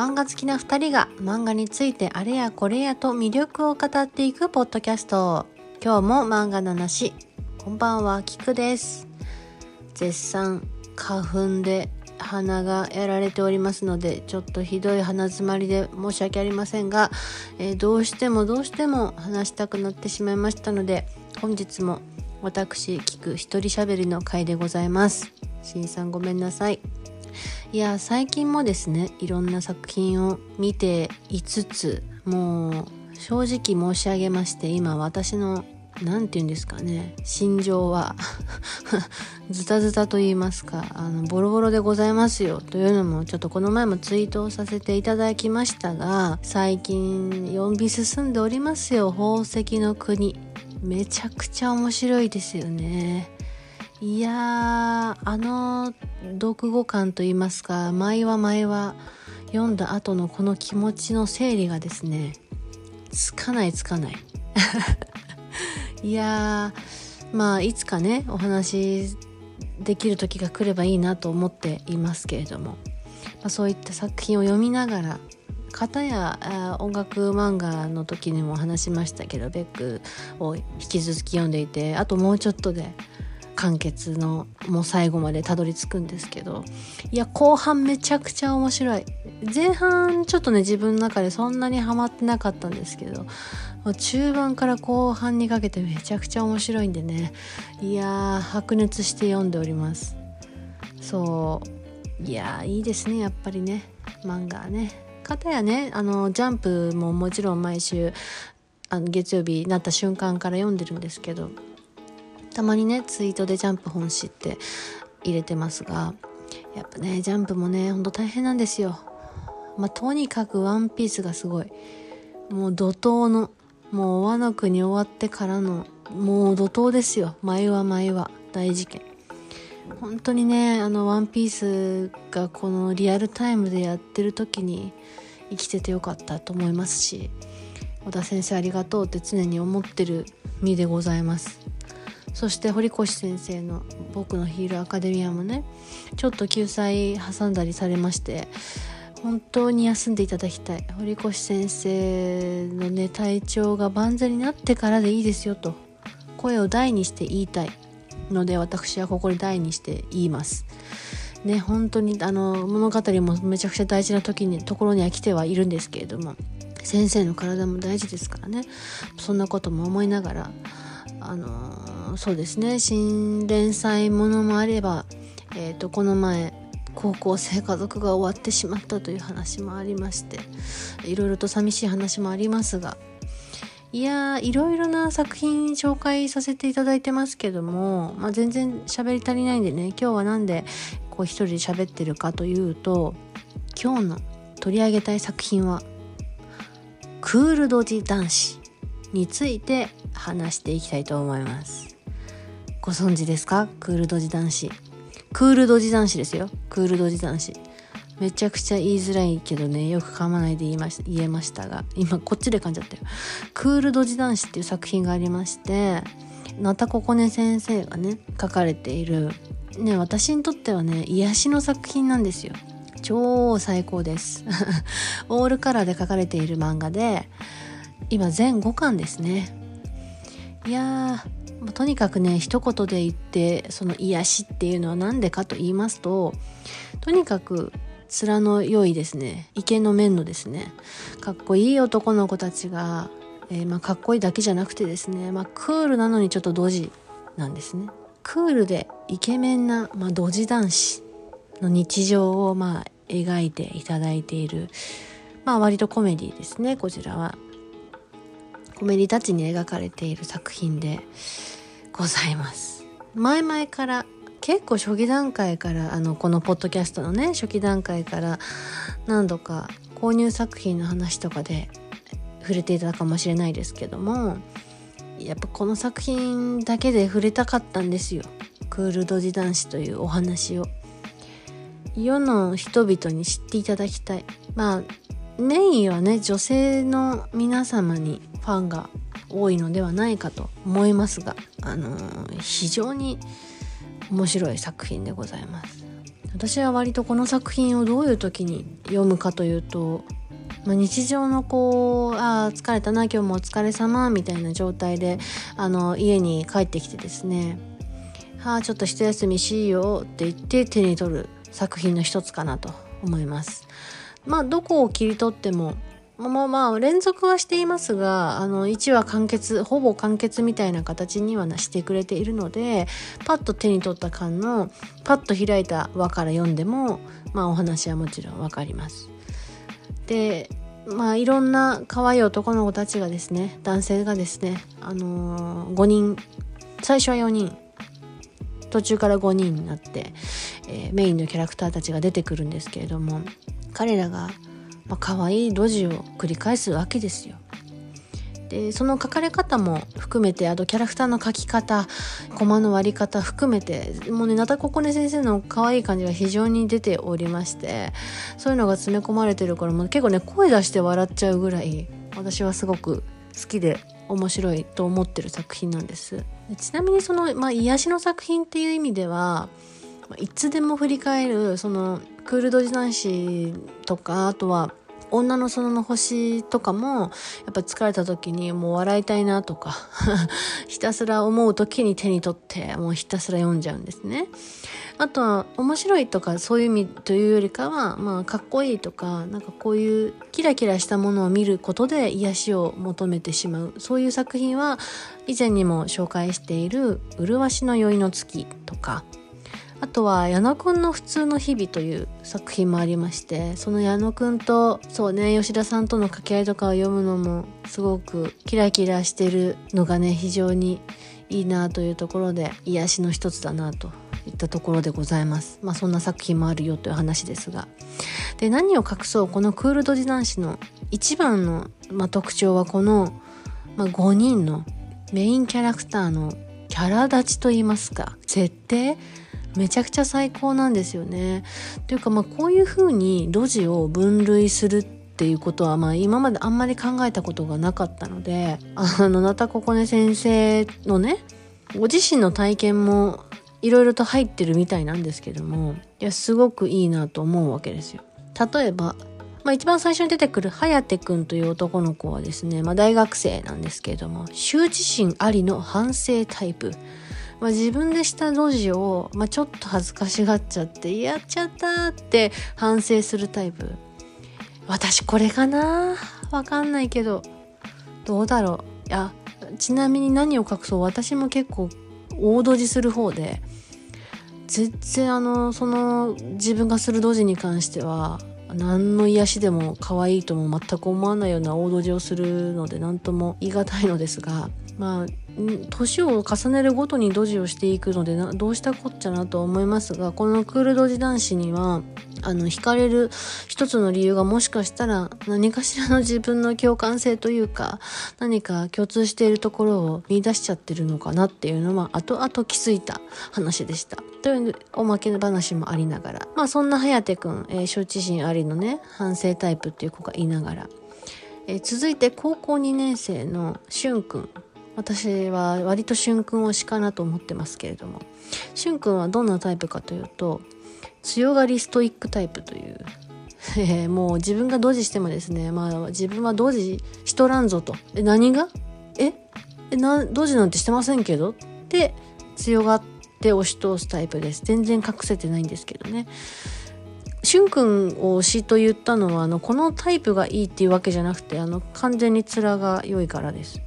漫画好きな2人が漫画についてあれやこれやと魅力を語っていくポッドキャスト。今日も漫画の話。こんばんはキクです。絶賛花粉で鼻がやられておりますのでちょっとひどい鼻詰まりで申し訳ありませんが、えー、どうしてもどうしても話したくなってしまいましたので本日も私聞く一人喋りの回でございます。しんさんごめんなさい。いや最近もですねいろんな作品を見ていつつもう正直申し上げまして今私の何て言うんですかね心情は ズタズタと言いますかあのボロボロでございますよというのもちょっとこの前もツイートをさせていただきましたが最近4尾進んでおりますよ宝石の国。めちゃくちゃ面白いですよね。いやあの読後感と言いますか前は前は読んだ後のこの気持ちの整理がですねつかないつかない。いやまあいつかねお話できる時が来ればいいなと思っていますけれども、まあ、そういった作品を読みながら片や音楽漫画の時にも話しましたけどベックを引き続き読んでいてあともうちょっとで完結のもう最後までたどり着くんですけどいや後半めちゃくちゃ面白い。前半ちょっとね自分の中でそんなにハマってなかったんですけど中盤から後半にかけてめちゃくちゃ面白いんでね。いやー白熱して読んでおります。そう。いやいいですねやっぱりね。漫画ね。かたやねあのジャンプももちろん毎週あの月曜日になった瞬間から読んでるんですけどたまにねツイートでジャンプ本誌って入れてますがやっぱねジャンプもねほんと大変なんですよ。まあとにかくワンピースがすごい。もう怒涛のもう和の国終わってからのもう怒涛ですよ。前は前は大事件。本当にねあのワンピースがこのリアルタイムでやってる時に生きててよかったと思いますし小田先生ありがとうって常に思ってる身でございます。そして堀越先生の「僕のヒールアカデミア」もねちょっと救済挟んだりされまして本当に休んでいただきたい。堀越先生のね体調が万全になってからでいいですよと。声を大にして言いたいので私はここに大にして言います。ね本当にあの物語もめちゃくちゃ大事な時にところには来てはいるんですけれども先生の体も大事ですからね。そんなことも思いながらあのそうですね。新連載ものもあれば、えーと、この前高校生家族が終わってしまったという話もありましていろいろと寂しい話もありますがいやーいろいろな作品紹介させていただいてますけども、まあ、全然喋り足りないんでね今日は何でこう一人で喋ってるかというと今日の取り上げたい作品はクールドジ男子。について話していきたいと思います。ご存知ですか？クールドジ男子。クールドジ男子ですよ。クールドジ男子。めちゃくちゃ言いづらいけどねよく噛まないで言いまし言えましたが今こっちで噛んじゃったよ。クールドジ男子っていう作品がありましてなたここね先生がね書かれているね私にとってはね癒しの作品なんですよ。超最高です。オールカラーで書かれている漫画で今全5巻ですね。いやーとにかくね一言で言ってその癒しっていうのは何でかと言いますととにかく面の良いですね。池の面のですね。かっこいい男の子たちが、えー、まあ、かっこいいだけじゃなくてですね、まあ、クールなのにちょっとドジなんですね。クールでイケメンな、まあ、ドジ男子の日常をまあ描いていただいているまあ割とコメディですねこちらは。コメディたちに描かれている作品でございます。前々から結構初期段階からあのこのポッドキャストのね初期段階から何度か購入作品の話とかで触れていたかもしれないですけどもやっぱこの作品だけで触れたかったんですよ。クールドジ男子というお話を。世の人々に知っていただきたい。まあメインはね女性の皆様にファンが多いのではないかと思いますが、あのー、非常に面白い作品でございます。私は割とこの作品をどういう時に読むかというと、まあ、日常のこう「ああ疲れたな今日もお疲れ様みたいな状態であの家に帰ってきてですね「はあちょっと一休みしよう」って言って手に取る作品の一つかなと思います。まあどこを切り取ってもまあまあ連続はしていますがあの1話完結ほぼ完結みたいな形にはしてくれているのでパッと手に取った感のパッと開いた輪から読んでもまあお話はもちろんわかります。でまあいろんな可愛い男の子たちがですね男性がですねあのー、5人最初は4人途中から5人になって、えー、メインのキャラクターたちが出てくるんですけれども彼らがまあ、可愛い路地を繰り返すわけですよ。でその書かれ方も含めてあとキャラクターの描き方コマの割り方含めてもうねなたここね先生の可愛い感じが非常に出ておりましてそういうのが詰め込まれてるからもう結構ね声出して笑っちゃうぐらい私はすごく好きで面白いと思ってる作品なんですちなみにその、まあ、癒しの作品っていう意味ではいつでも振り返るそのクールドジ男子とかあとは女の園の星とかも、やっぱ疲れた時にもう笑いたいなとか ひたすら思う時に手に取って、もうひたすら読んじゃうんですね。あとは、面白いとかそういう意味というよりかは、まあ、かっこいいとか、なんかこういうキラキラしたものを見ることで癒しを求めてしまう。そういう作品は、以前にも紹介している、麗しの酔いの月とか、あとは矢野くんの普通の日々という作品もありましてその矢野くんとそうね吉田さんとの掛け合いとかを読むのもすごくキラキラしてるのがね非常にいいなというところで癒しの一つだなといったところでございます。まあそんな作品もあるよという話ですが。で何を隠そうこのクールドジ男子の一番の、まあ、特徴はこの、まあ、5人のメインキャラクターのキャラ立ちといいますか設定めちゃくちゃ最高なんですよね。というかまあこういう風に路地を分類するっていうことはまあ今まであんまり考えたことがなかったのであのなたここね先生のねご自身の体験もいろいろと入ってるみたいなんですけどもいやすごくいいなと思うわけですよ。例えばまあ、一番最初に出てくる颯くんという男の子はですね、まあ、大学生なんですけれども羞恥心ありの反省タイプまあ、自分でした路地を、まあ、ちょっと恥ずかしがっちゃってやっちゃったって反省するタイプ。私これかな？わかんないけど。どうだろう？いやちなみに何を隠そう？私も結構大ドジする方で。全然あのその自分がするドジに関しては何の癒しでも可愛いとも全く思わないような大ドジをするので何とも言い難いのですが。まあ年を重ねるごとにドジをしていくのでなどうしたこっちゃなと思いますがこのクールドジ男子にはあの惹かれる一つの理由がもしかしたら何かしらの自分の共感性というか何か共通しているところを見出しちゃってるのかなっていうのは後々気づいた話でした。というおまけ話もありながら。まあそんな颯くん、えー、羞恥心ありのね反省タイプっていう子がいながら、えー、続いて高校2年生のしゅんくん。私は割としゅんくん推しかなと思ってますけれども。しゅんくんはどんなタイプかというと強がりストイックタイプという、えー、もう自分がドジしてもですねまあ自分はドジしとらんぞと。え何が？え？えなドジなんてしてませんけど？って強がって押し通すタイプです。全然隠せてないんですけどね。しゅんくんを推しと言ったのはあのこのタイプがいいっていうわけじゃなくてあの完全に面が良いからです。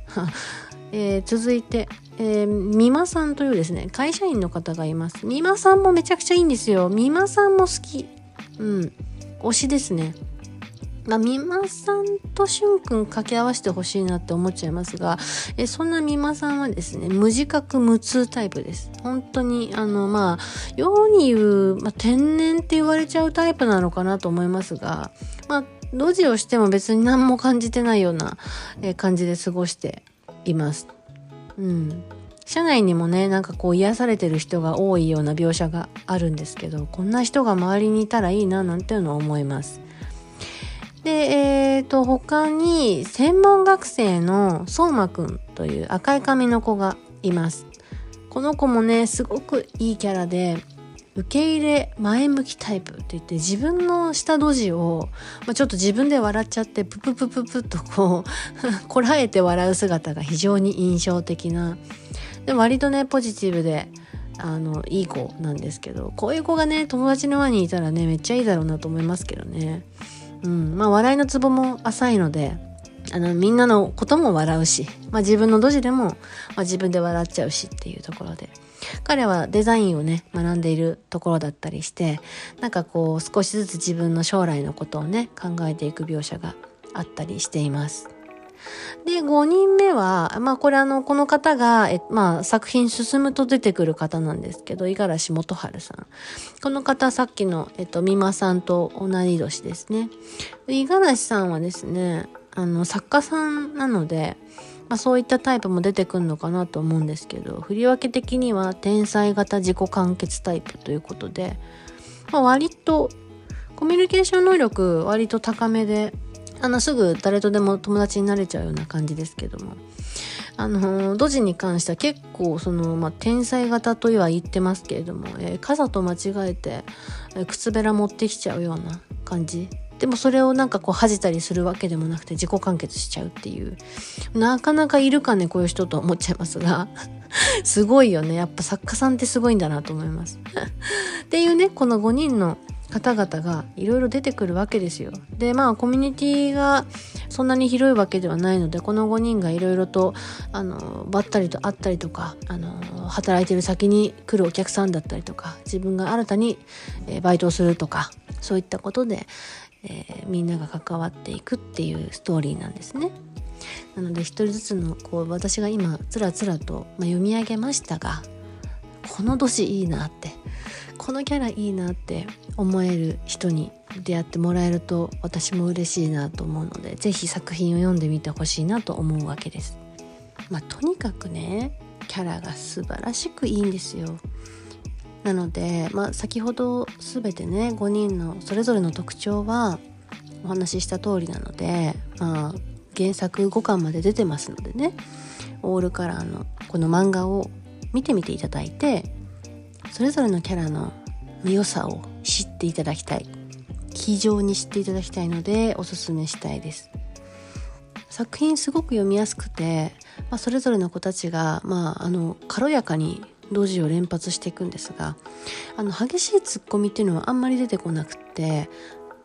えー、続いて、えー、美馬さんというですね、会社員の方がいます。美馬さんもめちゃくちゃいいんですよ。美馬さんも好き。うん。推しですね。まあ、美馬さんとしゅんくん掛け合わせてほしいなって思っちゃいますが、えそんな美馬さんはですね、無自覚無痛タイプです。本当に、あの、まあ、世に言う、まあ、天然って言われちゃうタイプなのかなと思いますが、まあ、路地をしても別に何も感じてないような、え感じで過ごしています。うん。社内にもね、なんかこう癒されてる人が多いような描写があるんですけど、こんな人が周りにいたらいいななんていうのは思います。で、えっ、ー、と、他に専門学生の相馬くんという赤い髪の子がいます。この子もね、すごくいいキャラで、受け入れ前向きタイプって言って自分の下ドジを、まあ、ちょっと自分で笑っちゃってプププププッとこう こらえて笑う姿が非常に印象的な。で割とねポジティブであのいい子なんですけどこういう子がね友達の輪にいたらねめっちゃいいだろうなと思いますけどね。うん。まあ笑いのツボも浅いのであのみんなのことも笑うし、まあ、自分のドジでも、まあ、自分で笑っちゃうしっていうところで。彼はデザインをね学んでいるところだったりしてなんかこう少しずつ自分の将来のことをね考えていく描写があったりしています。で、5人目は、まあこれあの、この方が、えまあ作品進むと出てくる方なんですけど、五十嵐元春さん。この方さっきの、えっと、美馬さんと同い年ですね。五十嵐さんはですね、あの、作家さんなので、まあ、そういったタイプも出てくるのかなと思うんですけど振り分け的には天才型自己完結タイプということで、まあ、割とコミュニケーション能力割と高めであのすぐ誰とでも友達になれちゃうような感じですけどもあのドジに関しては結構その、まあ、天才型とは言ってますけれども、えー、傘と間違えて、えー、靴べら持ってきちゃうような感じでもそれをなんかこう恥じたりするわけでもなくて自己完結しちゃうっていう。なかなかいるかねこういう人と思っちゃいますが。すごいよね。やっぱ作家さんってすごいんだなと思います。っていうねこの5人の方々がいろいろ出てくるわけですよ。でまあコミュニティがそんなに広いわけではないのでこの5人がいろいろとあのばったりと会ったりとかあの働いてる先に来るお客さんだったりとか自分が新たに、えバイトをするとかそういったことでえー、みんなが関わっていくっていうストーリーなんですね。なので一人ずつのこう私が今つらつらと、まあ、読み上げましたがこの年いいなってこのキャラいいなって思える人に出会ってもらえると私も嬉しいなと思うので是非作品を読んでみてほしいなと思うわけです。まあ、とにかくねキャラが素晴らしくいいんですよ。なので、まあ、先ほど全てね5人のそれぞれの特徴はお話しした通りなので、まあ、原作5巻まで出てますのでねオールカラーのこの漫画を見てみていただいてそれぞれのキャラの良さを知っていただきたい。非常に知っていただきたいのでおすすめしたいです。作品すごく読みやすくて、まあ、それぞれの子たちが、まあ、あの軽やかに同時を連発していくんですがあの激しいツッコミっていうのはあんまり出てこなくて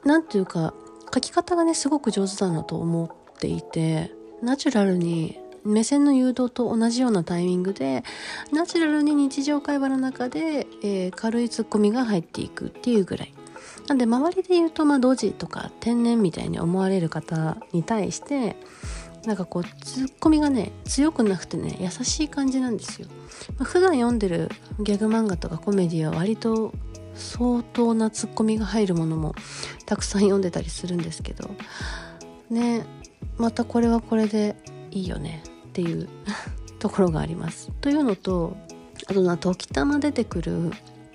何ていうか書き方がねすごく上手だなと思っていてナチュラルに目線の誘導と同じようなタイミングでナチュラルに日常会話の中で、えー、軽いツッコミが入っていくっていうぐらい。なんで周りで言うとまあドジとか天然みたいに思われる方に対してなんかこうツッコミがね強くなくてね優しい感じなんですよ、まあ、普段読んでるギャグ漫画とかコメディは割と相当なツッコミが入るものもたくさん読んでたりするんですけど。ねまたこれはこれでいいよねっていう ところがあります。というのとあとな時たま出てくる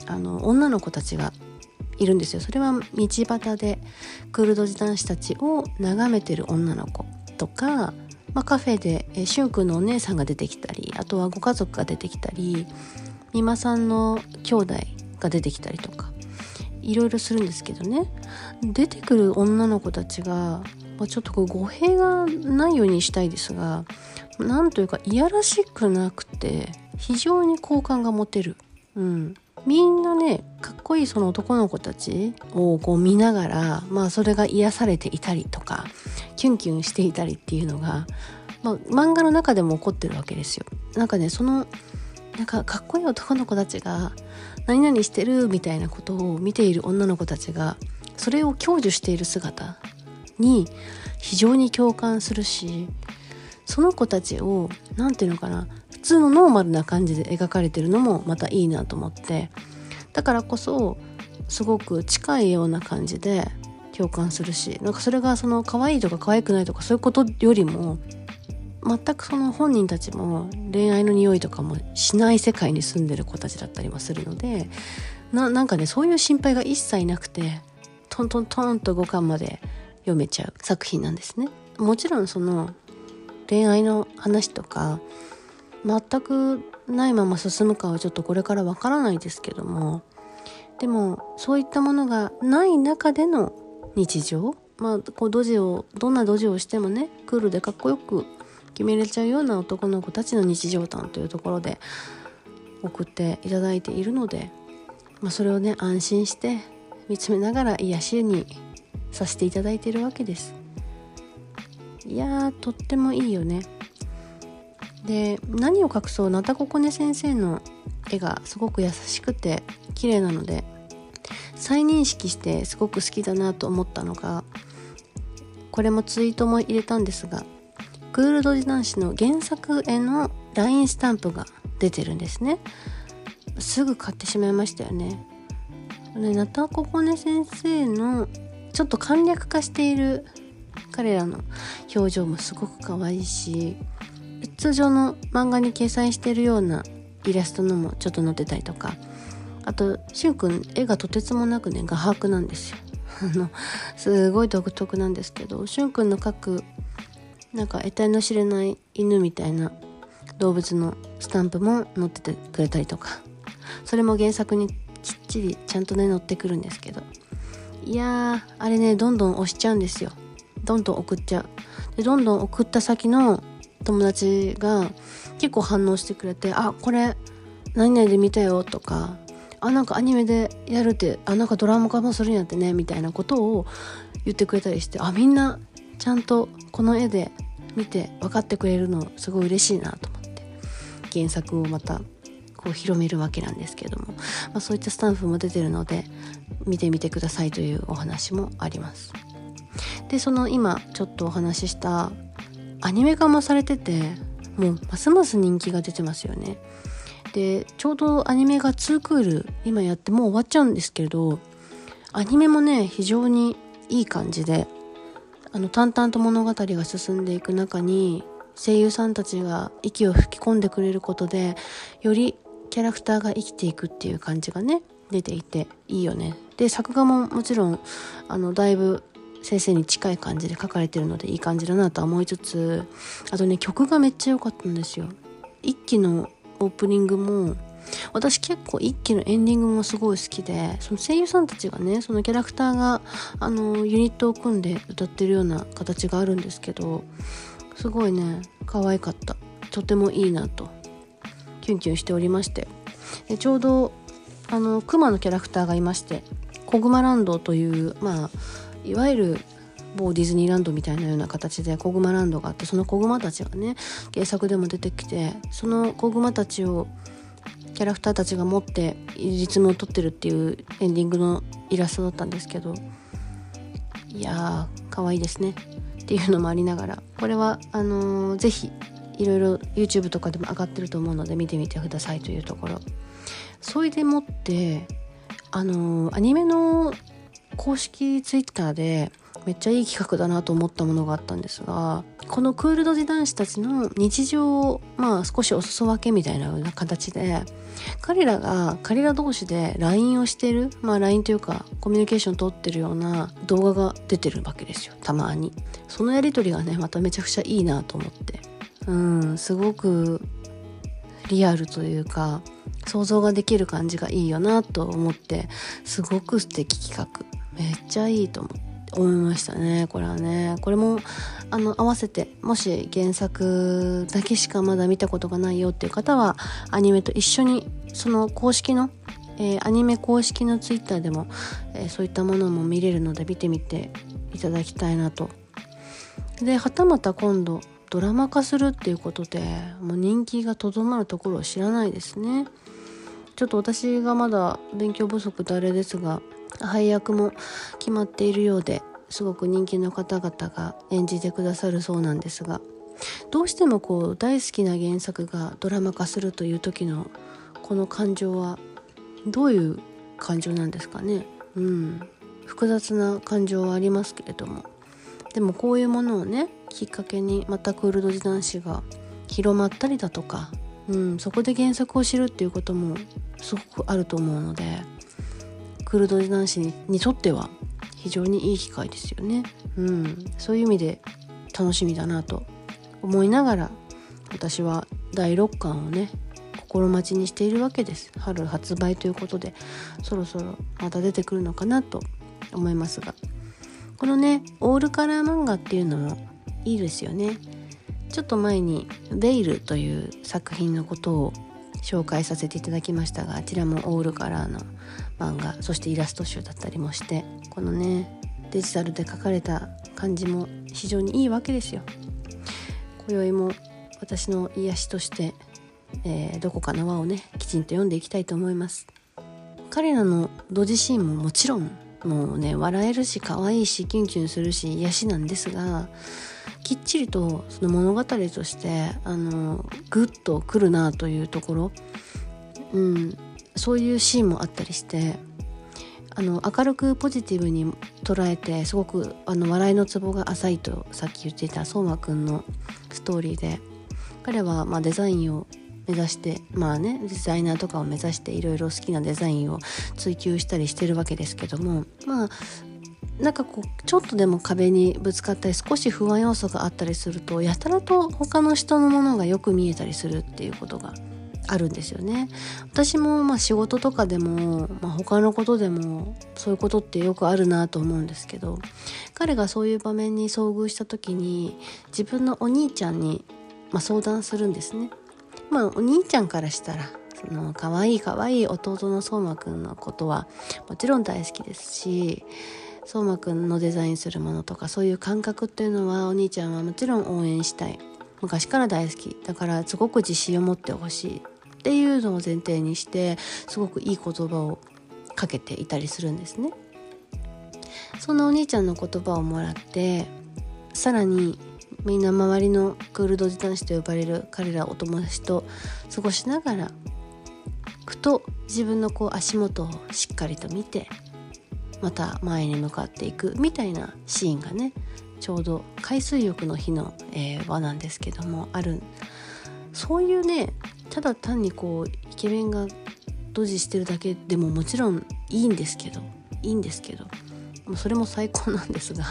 あの女の子たちがいるんですよ。それは道端でクルド人男子たちを眺めてる女の子とか、まあ、カフェで、えしゅんくんのお姉さんが出てきたりあとはご家族が出てきたり美馬さんの兄弟が出てきたりとかいろいろするんですけどね出てくる女の子たちが、まあ、ちょっと語弊がないようにしたいですがなんというかいやらしくなくて非常に好感が持てる。うんみんなねかっこいいその男の子たちをこう見ながらまあそれが癒されていたりとかキュンキュンしていたりっていうのが、まあ、漫画の中でも起こってるわけですよ。なんかねそのなんかかっこいい男の子たちが何々してるみたいなことを見ている女の子たちがそれを享受している姿に非常に共感するしその子たちを何て言うのかな普通のノーマルな感じで描かれてるのもまたいいなと思ってだからこそすごく近いような感じで共感するしなんかそれがその可愛いとか可愛くないとかそういうことよりも全くその本人たちも恋愛の匂いとかもしない世界に住んでる子たちだったりもするのでなんかねそういう心配が一切なくてトントントンと5巻まで読めちゃう作品なんですね。もちろんその恋愛の話とか全くないまま進むかはちょっとこれからわからないですけどもでもそういったものがない中での日常？まあこうドジをどんなドジをしてもねクールでかっこよく決めれちゃうような男の子たちの日常談というところで送っていただいているので、まあ、それをね安心して見つめながら癒しにさせていただいているわけです。いやとってもいいよね。で何を隠そうなたここね先生の絵がすごく優しくて綺麗なので再認識してすごく好きだなと思ったのがこれもツイートも入れたんですがクールドジ男子の原作への LINE スタンプが出てるんですね。すぐ買ってしまいましたよね。でナタココネ先生のちょっと簡略化している彼らの表情もすごく可愛いし通常の漫画に掲載しているようなイラストのもちょっと載ってたりとかあとしゅんくん絵がとてつもなくね画伯なんですよ。あのすごい独特なんですけどしゅんくんの描くなんか得体の知れない犬みたいな動物のスタンプも載っててくれたりとか。それも原作にきっちりちゃんとね載ってくるんですけど。いやーあれねどんどん押しちゃうんですよ。どんどん送っちゃう。でどんどん送った先の友達が結構反応してくれて「あこれ何々で見たよ」とか「あなんかアニメでやるってあなんかドラマ化もするんやってね」みたいなことを言ってくれたりしてあみんなちゃんとこの絵で見て分かってくれるのすごい嬉しいなと思って原作をまたこう広めるわけなんですけども、まあ、そういったスタンプも出てるので見てみてくださいというお話もあります。でその今ちょっとお話ししたアニメ化もされててもうますます人気が出てますよね。でちょうどアニメが2クール今やってもう終わっちゃうんですけれどアニメもね非常にいい感じであの淡々と物語が進んでいく中に声優さんたちが息を吹き込んでくれることでよりキャラクターが生きていくっていう感じがね出ていていいよね。で作画ももちろんあのだいぶ先生に近い感じで書かれてるのでいい感じだなとは思いつつあとね曲がめっちゃ良かったんですよ。一期のオープニングも私結構一期のエンディングもすごい好きでその声優さんたちがねそのキャラクターがあのユニットを組んで歌ってるような形があるんですけどすごいね可愛かった。とてもいいなとキュンキュンしておりまして。でちょうどあのクマのキャラクターがいましてコグマランドというまあいわゆる某ディズニーランドみたいなような形で子グマランドがあってその子グマたちがね原作でも出てきてその子グマたちをキャラクターたちが持ってリズムを取ってるっていうエンディングのイラストだったんですけどいやー可愛いですね。っていうのもありながらこれはあのー、ぜひいろいろ YouTube とかでも上がってると思うので見てみてくださいというところ。それでもってあのー、アニメの公式 Twitter でめっちゃいい企画だなと思ったものがあったんですがこのクールドジ男子たちの日常をまあ少しお裾分けみたいなような形で彼らが彼ら同士で LINE をしてるまあ LINE というかコミュニケーション取ってるような動画が出てるわけですよ。たまに。そのやり取りがねまためちゃくちゃいいなと思って。うんすごくリアルというか想像ができる感じがいいよなと思ってすごく素敵企画。めっちゃいいと思って。思いましたねこれはね。これもあの合わせてもし原作だけしかまだ見たことがないよっていう方はアニメと一緒にその公式の、えー、アニメ公式のツイッターでも、えー、そういったものも見れるので見てみていただきたいなと。ではたまた今度ドラマ化するっていうことでもう人気がとどまるところを知らないですね。ちょっと私がまだ勉強不足であれですが配役も決まっているようですごく人気の方々が演じてくださるそうなんですがどうしてもこう大好きな原作がドラマ化するという時のこの感情はどういう感情なんですかね。うん。複雑な感情はありますけれども。でもこういうものをねきっかけにまたクールド時男子が広まったりだとか、うん、そこで原作を知るっていうこともすごくあると思うのでクルド男子ににとっては非常にいい機会ですよね。うん、そういう意味で楽しみだなと思いながら私は第6巻をね心待ちにしているわけです。春発売ということでそろそろまた出てくるのかなと思いますが。このねオールカラー漫画っていうのもいいですよね。ちょっと前に「ベイル」という作品のことを紹介させていただきましたがあちらもオールカラーの漫画そしてイラスト集だったりもしてこのねデジタルで描かれた感じも非常にいいわけですよ。今宵も私の癒しとして、えー、どこかの輪をねきちんと読んでいきたいと思います。彼らの同時シーンももちろんもうね笑えるし可愛いしキュンキュンするし癒しなんですがきっちりとその物語としてあのグッとくるなというところ、うん、そういうシーンもあったりしてあの明るくポジティブに捉えてすごくあの笑いのツボが浅いとさっき言っていた相馬くんのストーリーで彼はまデザインを目指してまあねデザイナーとかを目指していろいろ好きなデザインを追求したりしてるわけですけどもまあなんかこうちょっとでも壁にぶつかったり少し不安要素があったりするとやたらと他の人のものがよく見えたりするっていうことがあるんですよね。私もまあ仕事とかでも、まあ、他のことでもそういうことってよくあるなと思うんですけど彼がそういう場面に遭遇した時に自分のお兄ちゃんに、まあ、相談するんですね。まあ、お兄ちゃんからしたらその可愛い可愛い弟の相馬くんのことはもちろん大好きですし相馬くんのデザインするものとかそういう感覚っていうのはお兄ちゃんはもちろん応援したい。昔から大好き。だからすごく自信を持ってほしい。っていうのを前提にしてすごくいい言葉をかけていたりするんですね。そんなお兄ちゃんの言葉をもらってさらにみんな周りのクールドジ男子と呼ばれる彼らお友達と過ごしながらふと自分のこう足元をしっかりと見てまた前に向かっていくみたいなシーンがねちょうど海水浴の日の、えー、輪なんですけどもあるそういうねただ単にこうイケメンがドジしてるだけでももちろんいいんですけどいいんですけどもそれも最高なんですが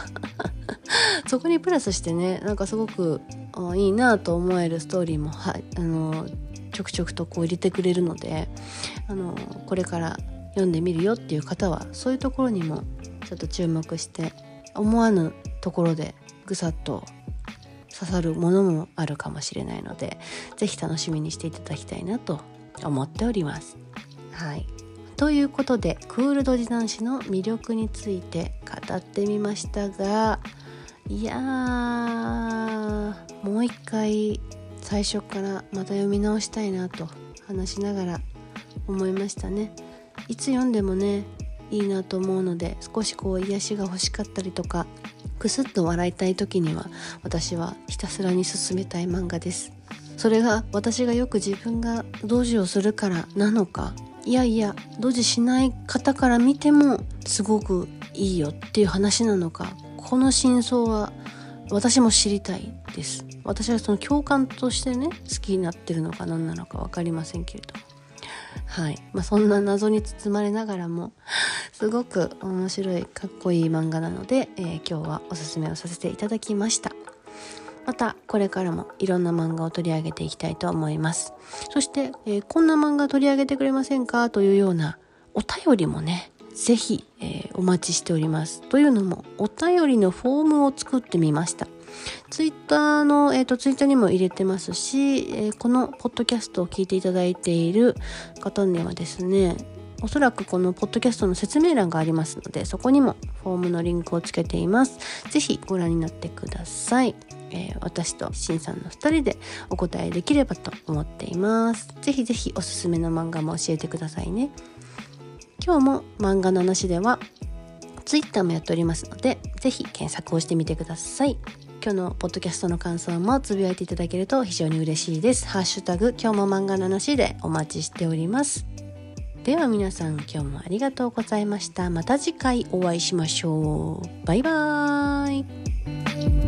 そこにプラスしてねなんかすごくいいなと思えるストーリーもはあのちょくちょくとこう入れてくれるのであのこれから読んでみるよっていう方はそういうところにもちょっと注目して思わぬところでぐさっと刺さるものもあるかもしれないので是非楽しみにしていただきたいなと思っております。はいということでクールドジ男子の魅力について語ってみましたがいやーもう一回最初からまた読み直したいなと話しながら思いましたね。いつ読んでもねいいなと思うので少しこう癒しが欲しかったりとかクスッと笑いたい時には私はひたすらに進めたい漫画です。それが私がよく自分が同時をするからなのかいやいや同時しない方から見てもすごくいいよっていう話なのかこの真相は私も知りたいです。私はその共感としてね好きになってるのか何なのか分かりませんけれどはい。まあ、そんな謎に包まれながらもすごく面白いかっこいい漫画なので、えー、今日はおすすめをさせていただきました。またこれからもいろんな漫画を取り上げていきたいと思います。そして、えー、こんな漫画取り上げてくれませんかというようなお便りもねぜひ、えー、お待ちしております。というのもお便りのフォームを作ってみました。ツイッターの、えっ、ー、と、ツイッターにも入れてますし、えー、このポッドキャストを聞いていただいている方にはですね、おそらくこのポッドキャストの説明欄がありますので、そこにもフォームのリンクをつけています。ぜひご覧になってください。えー、私としんさんの2人でお答えできればと思っています。ぜひぜひおすすめの漫画も教えてくださいね。今日も漫画の話では Twitter もやっておりますので、ぜひ検索をしてみてください。今日のポッドキャストの感想もつぶやいていただけると非常に嬉しいです。ハッシュタグ、今日も漫画の話でお待ちしております。では皆さん今日もありがとうございました。また次回お会いしましょう。バイバーイ。